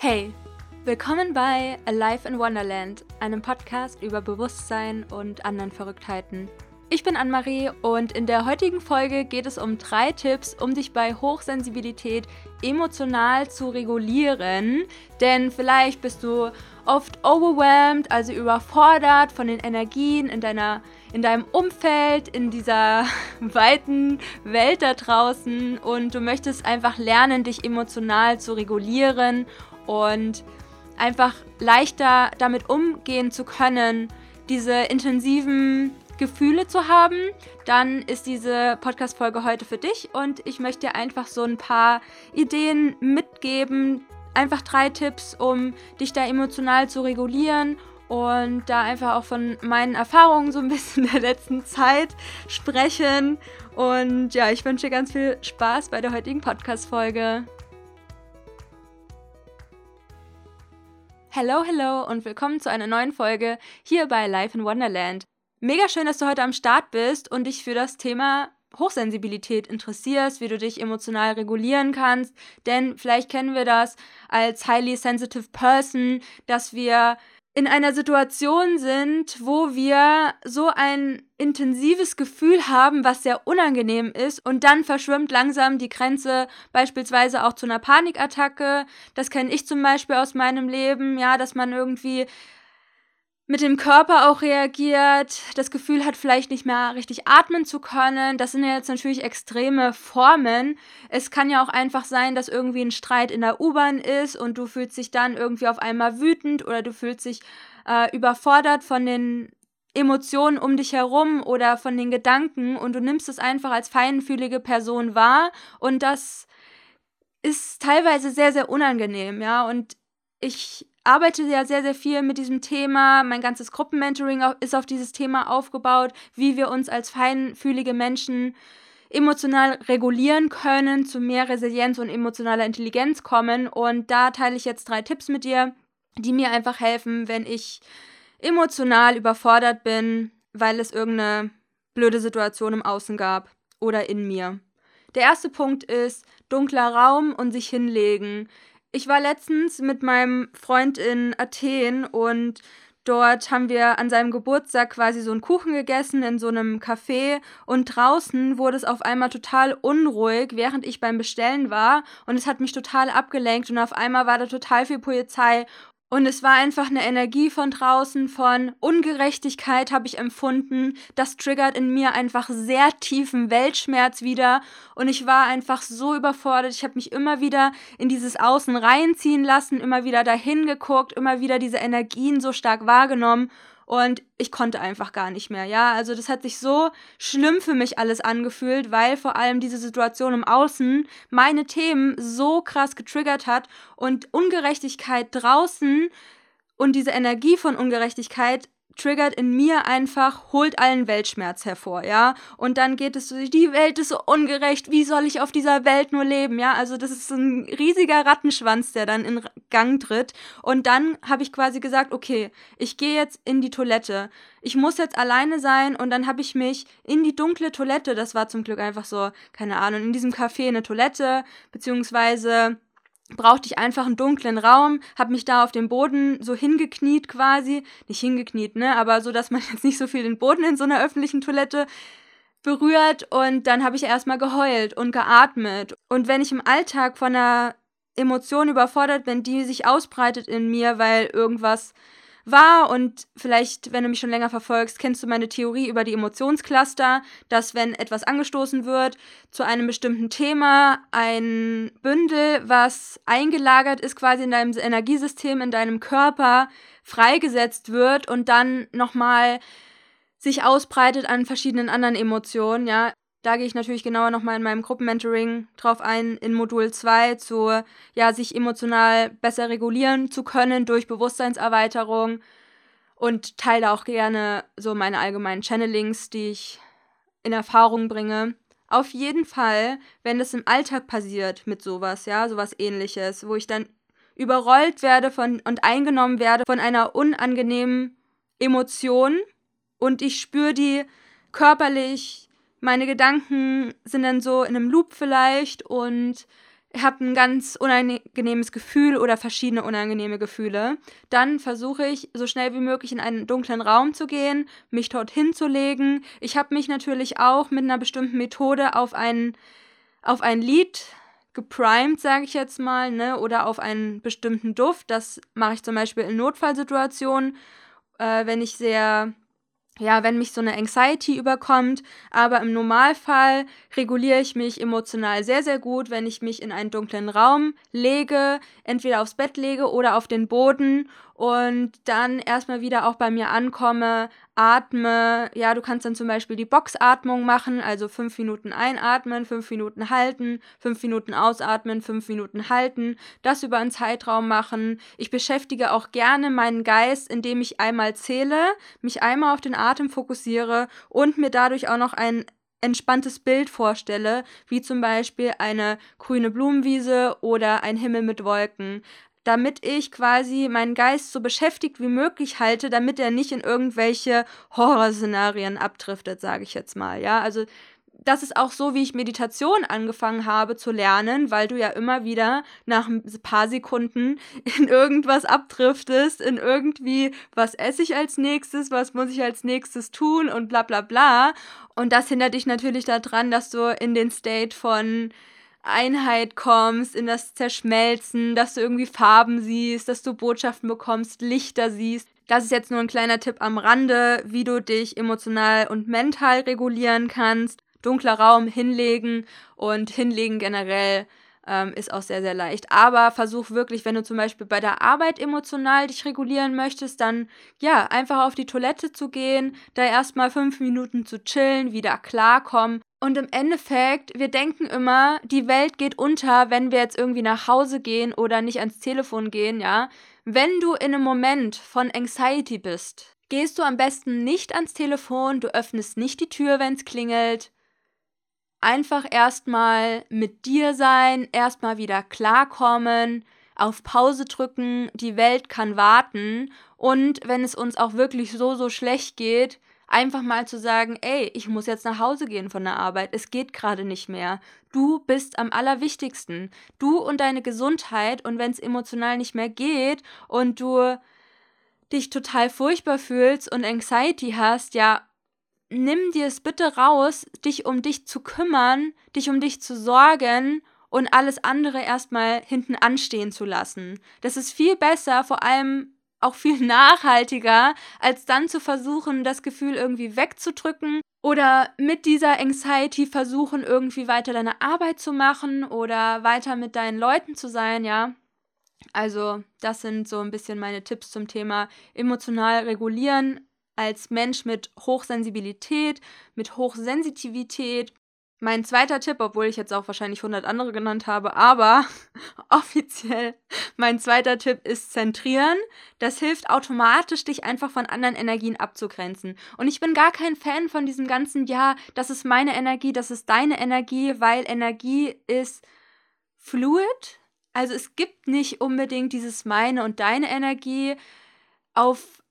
Hey, willkommen bei Alive in Wonderland, einem Podcast über Bewusstsein und anderen Verrücktheiten. Ich bin Anne-Marie und in der heutigen Folge geht es um drei Tipps, um dich bei Hochsensibilität emotional zu regulieren. Denn vielleicht bist du oft overwhelmed, also überfordert von den Energien in, deiner, in deinem Umfeld, in dieser weiten Welt da draußen und du möchtest einfach lernen, dich emotional zu regulieren und einfach leichter damit umgehen zu können, diese intensiven Gefühle zu haben, dann ist diese Podcast-Folge heute für dich und ich möchte dir einfach so ein paar Ideen mitgeben. Einfach drei Tipps, um dich da emotional zu regulieren und da einfach auch von meinen Erfahrungen so ein bisschen der letzten Zeit sprechen. Und ja, ich wünsche dir ganz viel Spaß bei der heutigen Podcast-Folge. Hallo, hallo und willkommen zu einer neuen Folge hier bei Life in Wonderland. Mega schön, dass du heute am Start bist und dich für das Thema Hochsensibilität interessierst, wie du dich emotional regulieren kannst. Denn vielleicht kennen wir das als highly sensitive person, dass wir in einer Situation sind, wo wir so ein intensives Gefühl haben, was sehr unangenehm ist und dann verschwimmt langsam die Grenze beispielsweise auch zu einer Panikattacke. Das kenne ich zum Beispiel aus meinem Leben, ja, dass man irgendwie mit dem Körper auch reagiert, das Gefühl hat, vielleicht nicht mehr richtig atmen zu können. Das sind ja jetzt natürlich extreme Formen. Es kann ja auch einfach sein, dass irgendwie ein Streit in der U-Bahn ist und du fühlst dich dann irgendwie auf einmal wütend oder du fühlst dich äh, überfordert von den Emotionen um dich herum oder von den Gedanken und du nimmst es einfach als feinfühlige Person wahr und das ist teilweise sehr, sehr unangenehm, ja. Und ich arbeite ja sehr, sehr viel mit diesem Thema. Mein ganzes Gruppenmentoring ist auf dieses Thema aufgebaut, wie wir uns als feinfühlige Menschen emotional regulieren können, zu mehr Resilienz und emotionaler Intelligenz kommen. Und da teile ich jetzt drei Tipps mit dir, die mir einfach helfen, wenn ich emotional überfordert bin, weil es irgendeine blöde Situation im Außen gab oder in mir. Der erste Punkt ist dunkler Raum und sich hinlegen. Ich war letztens mit meinem Freund in Athen und dort haben wir an seinem Geburtstag quasi so einen Kuchen gegessen in so einem Café und draußen wurde es auf einmal total unruhig, während ich beim Bestellen war und es hat mich total abgelenkt und auf einmal war da total viel Polizei und es war einfach eine Energie von draußen, von Ungerechtigkeit habe ich empfunden. Das triggert in mir einfach sehr tiefen Weltschmerz wieder. Und ich war einfach so überfordert. Ich habe mich immer wieder in dieses Außen reinziehen lassen, immer wieder dahin geguckt, immer wieder diese Energien so stark wahrgenommen und ich konnte einfach gar nicht mehr, ja. Also das hat sich so schlimm für mich alles angefühlt, weil vor allem diese Situation im Außen meine Themen so krass getriggert hat und Ungerechtigkeit draußen und diese Energie von Ungerechtigkeit triggert in mir einfach, holt allen Weltschmerz hervor, ja. Und dann geht es so, die Welt ist so ungerecht, wie soll ich auf dieser Welt nur leben, ja. Also das ist ein riesiger Rattenschwanz, der dann in Gang tritt. Und dann habe ich quasi gesagt, okay, ich gehe jetzt in die Toilette. Ich muss jetzt alleine sein und dann habe ich mich in die dunkle Toilette, das war zum Glück einfach so, keine Ahnung, in diesem Café eine Toilette, beziehungsweise brauchte ich einfach einen dunklen Raum, habe mich da auf dem Boden so hingekniet quasi, nicht hingekniet, ne, aber so, dass man jetzt nicht so viel den Boden in so einer öffentlichen Toilette berührt und dann habe ich erstmal geheult und geatmet. Und wenn ich im Alltag von einer Emotion überfordert bin, die sich ausbreitet in mir, weil irgendwas war und vielleicht, wenn du mich schon länger verfolgst, kennst du meine Theorie über die Emotionscluster, dass wenn etwas angestoßen wird zu einem bestimmten Thema, ein Bündel, was eingelagert ist quasi in deinem Energiesystem, in deinem Körper, freigesetzt wird und dann nochmal sich ausbreitet an verschiedenen anderen Emotionen, ja. Da gehe ich natürlich genauer nochmal in meinem Gruppenmentoring drauf ein, in Modul 2, zu, ja, sich emotional besser regulieren zu können durch Bewusstseinserweiterung und teile auch gerne so meine allgemeinen Channelings, die ich in Erfahrung bringe. Auf jeden Fall, wenn es im Alltag passiert mit sowas, ja, sowas ähnliches, wo ich dann überrollt werde von und eingenommen werde von einer unangenehmen Emotion und ich spüre die körperlich, meine Gedanken sind dann so in einem Loop vielleicht und habe ein ganz unangenehmes Gefühl oder verschiedene unangenehme Gefühle, dann versuche ich so schnell wie möglich in einen dunklen Raum zu gehen, mich dorthin zu legen. Ich habe mich natürlich auch mit einer bestimmten Methode auf ein, auf ein Lied geprimed, sage ich jetzt mal, ne, oder auf einen bestimmten Duft. Das mache ich zum Beispiel in Notfallsituationen, äh, wenn ich sehr ja, wenn mich so eine Anxiety überkommt, aber im Normalfall reguliere ich mich emotional sehr, sehr gut, wenn ich mich in einen dunklen Raum lege, entweder aufs Bett lege oder auf den Boden und dann erstmal wieder auch bei mir ankomme, atme. Ja, du kannst dann zum Beispiel die Boxatmung machen, also fünf Minuten einatmen, fünf Minuten halten, fünf Minuten ausatmen, fünf Minuten halten, das über einen Zeitraum machen. Ich beschäftige auch gerne meinen Geist, indem ich einmal zähle, mich einmal auf den Atem fokussiere und mir dadurch auch noch ein entspanntes Bild vorstelle, wie zum Beispiel eine grüne Blumenwiese oder ein Himmel mit Wolken damit ich quasi meinen Geist so beschäftigt wie möglich halte, damit er nicht in irgendwelche Horrorszenarien abdriftet, sage ich jetzt mal. Ja, also das ist auch so, wie ich Meditation angefangen habe zu lernen, weil du ja immer wieder nach ein paar Sekunden in irgendwas abdriftest, in irgendwie, was esse ich als nächstes, was muss ich als nächstes tun und bla bla bla. Und das hindert dich natürlich daran, dass du in den State von Einheit kommst, in das Zerschmelzen, dass du irgendwie Farben siehst, dass du Botschaften bekommst, Lichter siehst. Das ist jetzt nur ein kleiner Tipp am Rande, wie du dich emotional und mental regulieren kannst. Dunkler Raum hinlegen und hinlegen generell ähm, ist auch sehr, sehr leicht. Aber versuch wirklich, wenn du zum Beispiel bei der Arbeit emotional dich regulieren möchtest, dann ja, einfach auf die Toilette zu gehen, da erstmal fünf Minuten zu chillen, wieder klarkommen. Und im Endeffekt, wir denken immer, die Welt geht unter, wenn wir jetzt irgendwie nach Hause gehen oder nicht ans Telefon gehen, ja. Wenn du in einem Moment von Anxiety bist, gehst du am besten nicht ans Telefon, du öffnest nicht die Tür, wenn es klingelt, einfach erstmal mit dir sein, erstmal wieder klarkommen, auf Pause drücken, die Welt kann warten und wenn es uns auch wirklich so, so schlecht geht, einfach mal zu sagen, ey, ich muss jetzt nach Hause gehen von der Arbeit, es geht gerade nicht mehr. Du bist am allerwichtigsten. Du und deine Gesundheit und wenn es emotional nicht mehr geht und du dich total furchtbar fühlst und Anxiety hast, ja, nimm dir es bitte raus, dich um dich zu kümmern, dich um dich zu sorgen und alles andere erstmal hinten anstehen zu lassen. Das ist viel besser, vor allem auch viel nachhaltiger, als dann zu versuchen, das Gefühl irgendwie wegzudrücken oder mit dieser Anxiety versuchen, irgendwie weiter deine Arbeit zu machen oder weiter mit deinen Leuten zu sein, ja. Also, das sind so ein bisschen meine Tipps zum Thema emotional regulieren als Mensch mit Hochsensibilität, mit Hochsensitivität. Mein zweiter Tipp, obwohl ich jetzt auch wahrscheinlich 100 andere genannt habe, aber offiziell mein zweiter Tipp ist zentrieren. Das hilft automatisch, dich einfach von anderen Energien abzugrenzen. Und ich bin gar kein Fan von diesem ganzen, ja, das ist meine Energie, das ist deine Energie, weil Energie ist fluid. Also es gibt nicht unbedingt dieses meine und deine Energie auf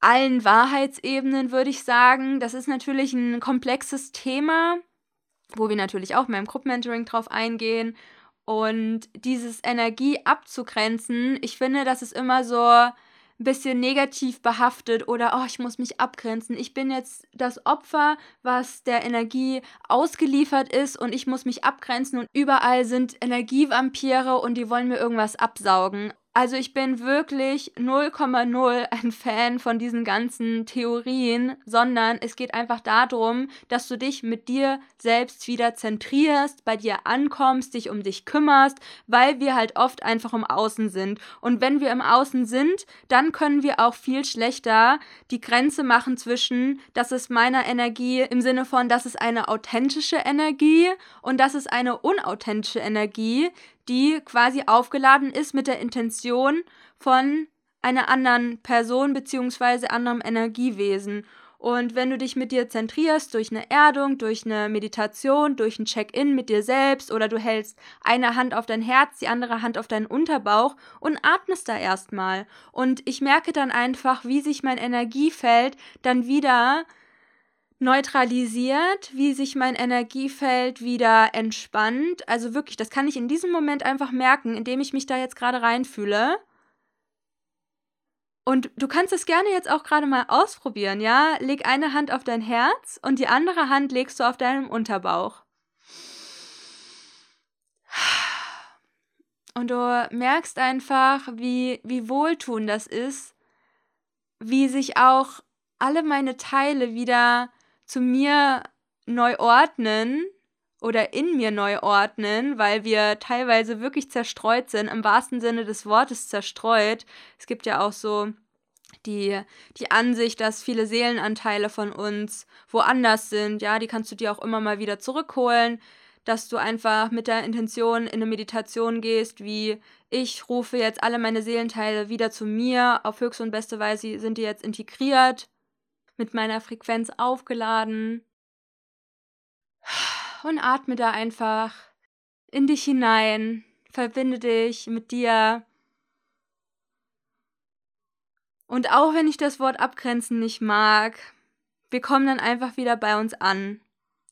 allen Wahrheitsebenen, würde ich sagen. Das ist natürlich ein komplexes Thema, wo wir natürlich auch beim Gruppenmentoring drauf eingehen. Und dieses Energie abzugrenzen, ich finde, das ist immer so ein bisschen negativ behaftet oder, oh, ich muss mich abgrenzen. Ich bin jetzt das Opfer, was der Energie ausgeliefert ist und ich muss mich abgrenzen und überall sind Energievampire und die wollen mir irgendwas absaugen. Also ich bin wirklich 0,0 ein Fan von diesen ganzen Theorien, sondern es geht einfach darum, dass du dich mit dir selbst wieder zentrierst, bei dir ankommst, dich um dich kümmerst, weil wir halt oft einfach im Außen sind. Und wenn wir im Außen sind, dann können wir auch viel schlechter die Grenze machen zwischen, das ist meiner Energie im Sinne von, das ist eine authentische Energie und das ist eine unauthentische Energie, die quasi aufgeladen ist mit der Intention von einer anderen Person bzw. anderem Energiewesen. Und wenn du dich mit dir zentrierst durch eine Erdung, durch eine Meditation, durch ein Check-in mit dir selbst oder du hältst eine Hand auf dein Herz, die andere Hand auf deinen Unterbauch und atmest da erstmal. Und ich merke dann einfach, wie sich mein Energiefeld dann wieder neutralisiert, wie sich mein Energiefeld wieder entspannt. Also wirklich, das kann ich in diesem Moment einfach merken, indem ich mich da jetzt gerade reinfühle. Und du kannst es gerne jetzt auch gerade mal ausprobieren, ja? Leg eine Hand auf dein Herz und die andere Hand legst du auf deinem Unterbauch. Und du merkst einfach, wie, wie wohltuend das ist, wie sich auch alle meine Teile wieder zu mir neu ordnen oder in mir neu ordnen, weil wir teilweise wirklich zerstreut sind, im wahrsten Sinne des Wortes zerstreut. Es gibt ja auch so die, die Ansicht, dass viele Seelenanteile von uns woanders sind, ja, die kannst du dir auch immer mal wieder zurückholen, dass du einfach mit der Intention in eine Meditation gehst, wie ich rufe jetzt alle meine Seelenteile wieder zu mir, auf höchste und beste Weise sind die jetzt integriert mit meiner Frequenz aufgeladen. Und atme da einfach in dich hinein, verbinde dich mit dir. Und auch wenn ich das Wort abgrenzen nicht mag, wir kommen dann einfach wieder bei uns an.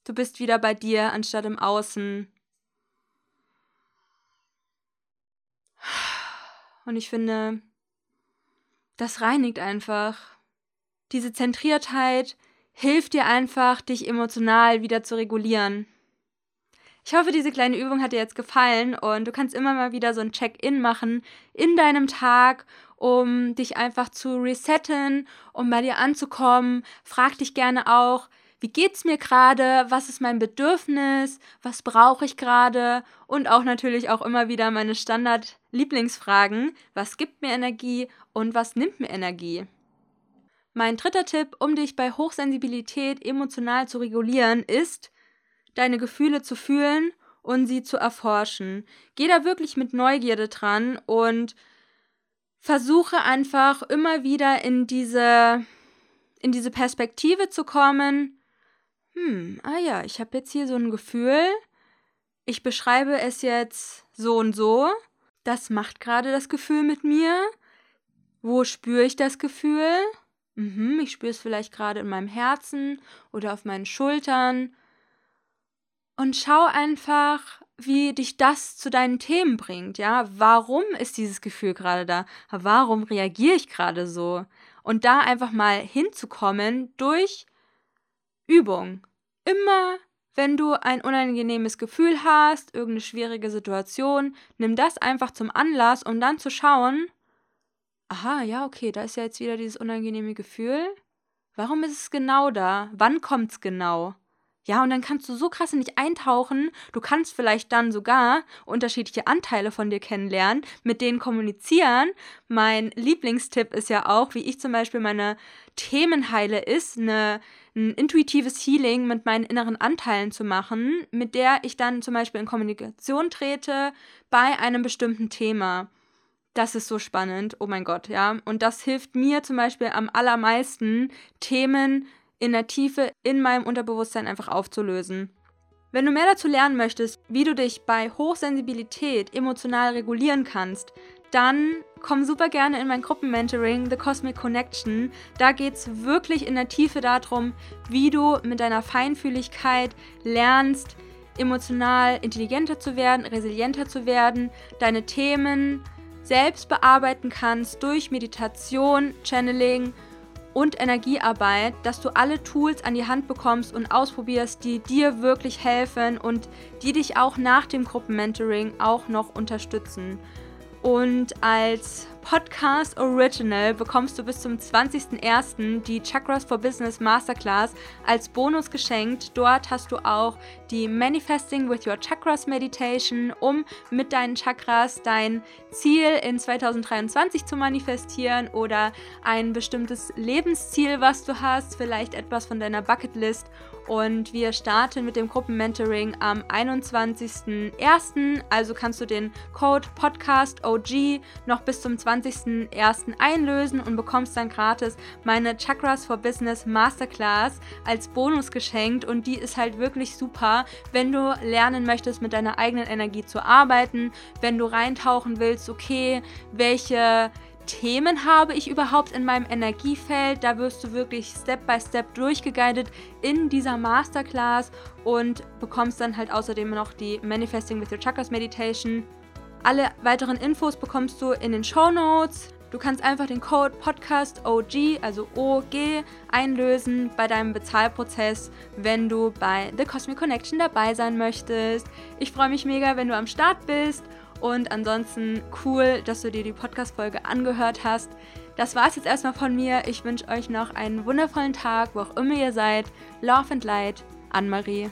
Du bist wieder bei dir anstatt im Außen. Und ich finde, das reinigt einfach. Diese Zentriertheit hilft dir einfach, dich emotional wieder zu regulieren. Ich hoffe, diese kleine Übung hat dir jetzt gefallen und du kannst immer mal wieder so ein Check-in machen in deinem Tag, um dich einfach zu resetten, um bei dir anzukommen. Frag dich gerne auch, wie geht's mir gerade? Was ist mein Bedürfnis? Was brauche ich gerade? Und auch natürlich auch immer wieder meine Standard-Lieblingsfragen. Was gibt mir Energie und was nimmt mir Energie? Mein dritter Tipp, um dich bei Hochsensibilität emotional zu regulieren, ist, deine Gefühle zu fühlen und sie zu erforschen. Geh da wirklich mit Neugierde dran und versuche einfach immer wieder in diese, in diese Perspektive zu kommen. Hm, ah ja, ich habe jetzt hier so ein Gefühl. Ich beschreibe es jetzt so und so. Das macht gerade das Gefühl mit mir. Wo spüre ich das Gefühl? Mhm, ich spüre es vielleicht gerade in meinem Herzen oder auf meinen Schultern. Und schau einfach, wie dich das zu deinen Themen bringt, ja? Warum ist dieses Gefühl gerade da? Warum reagiere ich gerade so? Und da einfach mal hinzukommen durch Übung. Immer wenn du ein unangenehmes Gefühl hast, irgendeine schwierige Situation, nimm das einfach zum Anlass, um dann zu schauen, aha, ja, okay, da ist ja jetzt wieder dieses unangenehme Gefühl. Warum ist es genau da? Wann kommt es genau? Ja, und dann kannst du so krass nicht eintauchen. Du kannst vielleicht dann sogar unterschiedliche Anteile von dir kennenlernen, mit denen kommunizieren. Mein Lieblingstipp ist ja auch, wie ich zum Beispiel meine Themen heile, ist eine, ein intuitives Healing mit meinen inneren Anteilen zu machen, mit der ich dann zum Beispiel in Kommunikation trete bei einem bestimmten Thema. Das ist so spannend, oh mein Gott, ja. Und das hilft mir zum Beispiel am allermeisten, Themen in der Tiefe in meinem Unterbewusstsein einfach aufzulösen. Wenn du mehr dazu lernen möchtest, wie du dich bei Hochsensibilität emotional regulieren kannst, dann komm super gerne in mein Gruppenmentoring The Cosmic Connection. Da geht es wirklich in der Tiefe darum, wie du mit deiner Feinfühligkeit lernst, emotional intelligenter zu werden, resilienter zu werden, deine Themen selbst bearbeiten kannst durch Meditation, Channeling und Energiearbeit, dass du alle Tools an die Hand bekommst und ausprobierst, die dir wirklich helfen und die dich auch nach dem Gruppenmentoring auch noch unterstützen. Und als Podcast Original bekommst du bis zum 20.01. die Chakras for Business Masterclass als Bonus geschenkt. Dort hast du auch die Manifesting with Your Chakras Meditation, um mit deinen Chakras dein Ziel in 2023 zu manifestieren oder ein bestimmtes Lebensziel, was du hast, vielleicht etwas von deiner Bucketlist und wir starten mit dem Gruppenmentoring am 21.01. Also kannst du den Code Podcast OG noch bis zum 20.01. einlösen und bekommst dann gratis meine Chakras for Business Masterclass als Bonus geschenkt. Und die ist halt wirklich super, wenn du lernen möchtest, mit deiner eigenen Energie zu arbeiten, wenn du reintauchen willst, okay, welche Themen habe ich überhaupt in meinem Energiefeld. Da wirst du wirklich Step by Step durchgeguidet in dieser Masterclass und bekommst dann halt außerdem noch die Manifesting with Your Chakras Meditation. Alle weiteren Infos bekommst du in den Show Notes. Du kannst einfach den Code Podcast OG, also OG, einlösen bei deinem Bezahlprozess, wenn du bei The Cosmic Connection dabei sein möchtest. Ich freue mich mega, wenn du am Start bist und ansonsten cool, dass du dir die Podcast-Folge angehört hast. Das war es jetzt erstmal von mir. Ich wünsche euch noch einen wundervollen Tag, wo auch immer ihr seid. Love and Light, Anne-Marie.